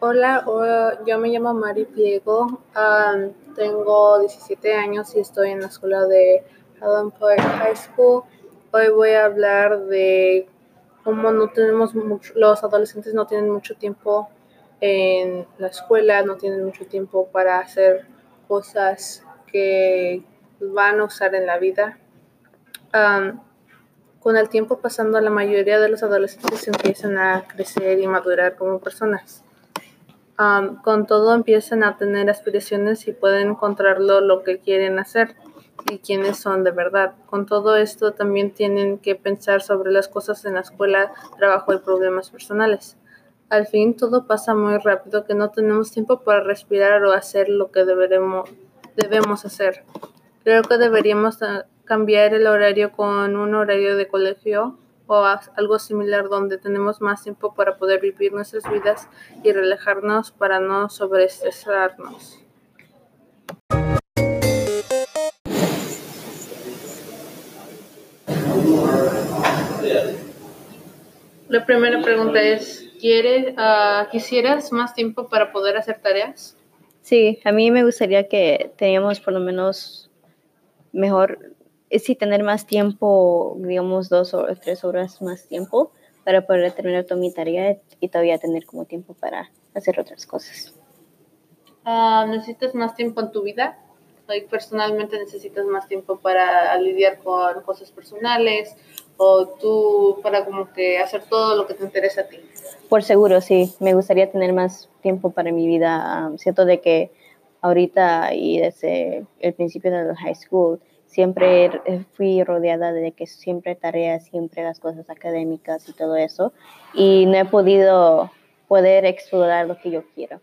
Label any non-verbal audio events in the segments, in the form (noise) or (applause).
Hola, yo me llamo Mari Pliego, um, tengo 17 años y estoy en la escuela de Allen Point High School. Hoy voy a hablar de cómo no tenemos mucho, los adolescentes no tienen mucho tiempo en la escuela, no tienen mucho tiempo para hacer cosas que van a usar en la vida. Um, con el tiempo pasando, la mayoría de los adolescentes empiezan a crecer y madurar como personas. Um, con todo empiezan a tener aspiraciones y pueden encontrarlo lo que quieren hacer y quiénes son de verdad. Con todo esto también tienen que pensar sobre las cosas en la escuela, trabajo y problemas personales. Al fin todo pasa muy rápido que no tenemos tiempo para respirar o hacer lo que deberemos, debemos hacer. Creo que deberíamos cambiar el horario con un horario de colegio o algo similar donde tenemos más tiempo para poder vivir nuestras vidas y relajarnos para no sobreestresarnos. La primera pregunta es, ¿quieres, uh, ¿quisieras más tiempo para poder hacer tareas? Sí, a mí me gustaría que teníamos por lo menos mejor sí tener más tiempo, digamos dos o tres horas más tiempo para poder terminar toda mi tarea y todavía tener como tiempo para hacer otras cosas. Uh, ¿Necesitas más tiempo en tu vida? personalmente necesitas más tiempo para lidiar con cosas personales o tú para como que hacer todo lo que te interesa a ti. Por seguro, sí. Me gustaría tener más tiempo para mi vida. siento de que ahorita y desde el principio de la high school siempre fui rodeada de que siempre tareas, siempre las cosas académicas y todo eso, y no he podido poder explorar lo que yo quiero.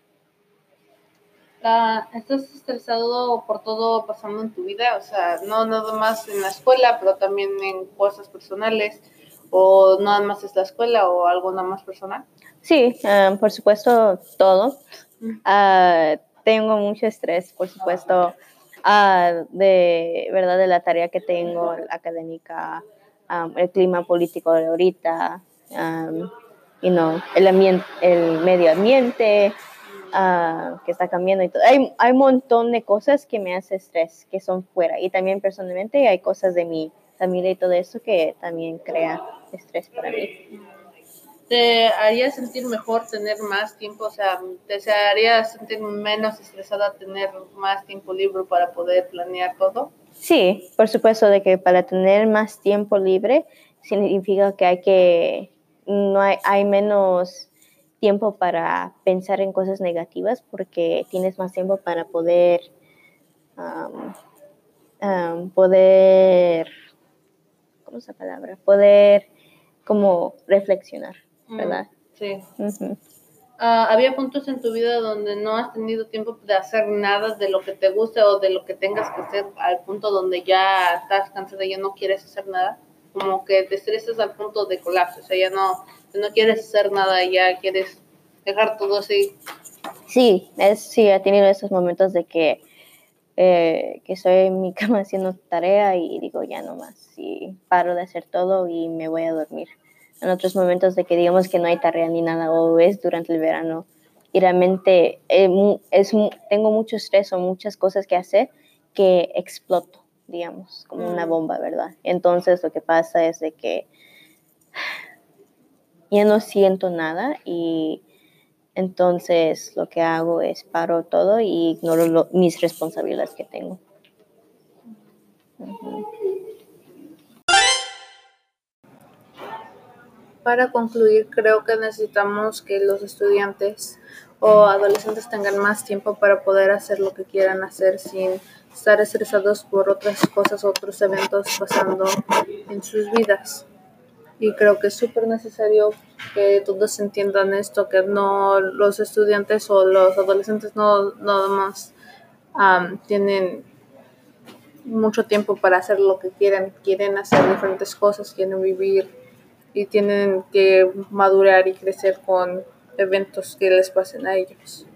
Ah, ¿Estás estresado por todo pasando en tu vida? O sea, no nada más en la escuela, pero también en cosas personales, o nada más es la escuela o algo nada más personal. Sí, ah, por supuesto, todo. Uh, tengo mucho estrés, por supuesto de verdad de la tarea que tengo académica, el clima político de ahorita, you know, el, ambiente, el medio ambiente uh, que está cambiando y todo. Hay, hay un montón de cosas que me hace estrés, que son fuera. Y también personalmente hay cosas de mi familia y todo eso que también crea estrés para mí. ¿Te haría sentir mejor tener más tiempo? O sea, ¿te haría sentir menos estresada tener más tiempo libre para poder planear todo? Sí, por supuesto, de que para tener más tiempo libre significa que hay que, no hay, hay menos tiempo para pensar en cosas negativas porque tienes más tiempo para poder, poder, ¿cómo es la palabra? Poder como reflexionar. ¿Verdad? Sí. Ah, ¿Había puntos en tu vida donde no has tenido tiempo de hacer nada de lo que te guste o de lo que tengas que hacer al punto donde ya estás cansada y ya no quieres hacer nada? Como que te estresas al punto de colapso, o sea, ya no, no quieres hacer nada, ya quieres dejar todo así. Sí, es, sí, he tenido esos momentos de que, eh, que estoy en mi (laughs) cama haciendo tarea y digo, ya no más, y paro de hacer todo y me voy a dormir en otros momentos de que digamos que no hay tarea ni nada o es durante el verano y realmente eh, es, tengo mucho estrés o muchas cosas que hacer que exploto, digamos, como una mm. bomba, ¿verdad? Entonces lo que pasa es de que ya no siento nada y entonces lo que hago es paro todo y ignoro mis responsabilidades que tengo. Para concluir, creo que necesitamos que los estudiantes o adolescentes tengan más tiempo para poder hacer lo que quieran hacer sin estar estresados por otras cosas, otros eventos pasando en sus vidas. Y creo que es súper necesario que todos entiendan esto, que no los estudiantes o los adolescentes no nada más tienen mucho tiempo para hacer lo que quieran, quieren hacer diferentes cosas, quieren vivir y tienen que madurar y crecer con eventos que les pasen a ellos.